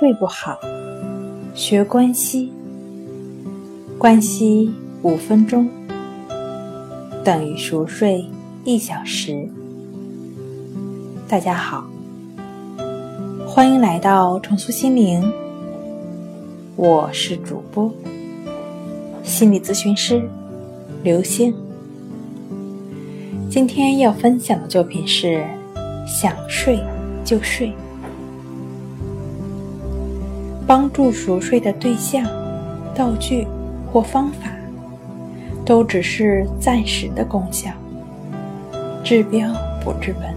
睡不好，学关息，关息五分钟。等于熟睡一小时。大家好，欢迎来到重塑心灵，我是主播。心理咨询师。刘星。今天要分享的作品是：想睡就睡。帮助熟睡的对象、道具或方法，都只是暂时的功效，治标不治本。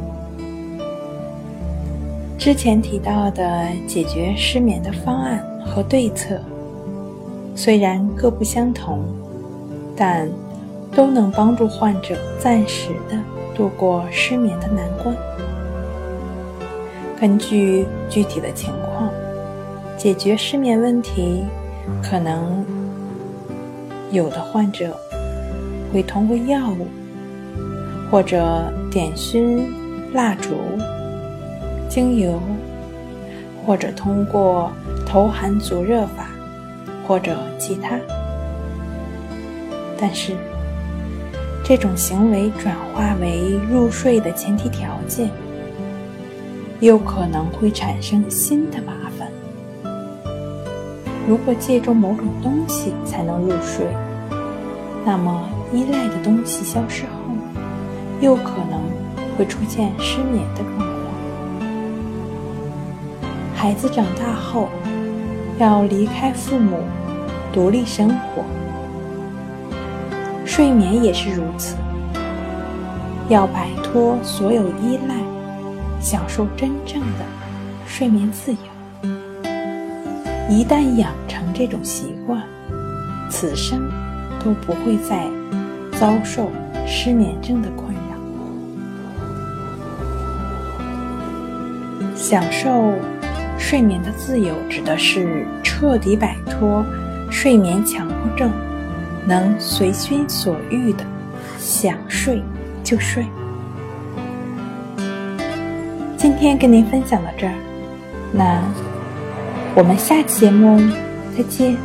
之前提到的解决失眠的方案和对策，虽然各不相同，但都能帮助患者暂时的度过失眠的难关。根据具体的情况。解决失眠问题，可能有的患者会通过药物，或者点熏蜡烛、精油，或者通过头寒足热法，或者其他。但是，这种行为转化为入睡的前提条件，又可能会产生新的麻烦。如果借助某种东西才能入睡，那么依赖的东西消失后，又可能会出现失眠的状况。孩子长大后要离开父母，独立生活，睡眠也是如此，要摆脱所有依赖，享受真正的睡眠自由。一旦养成这种习惯，此生都不会再遭受失眠症的困扰。享受睡眠的自由，指的是彻底摆脱睡眠强迫症，能随心所欲的想睡就睡。今天跟您分享到这儿，那。我们下期节目再见。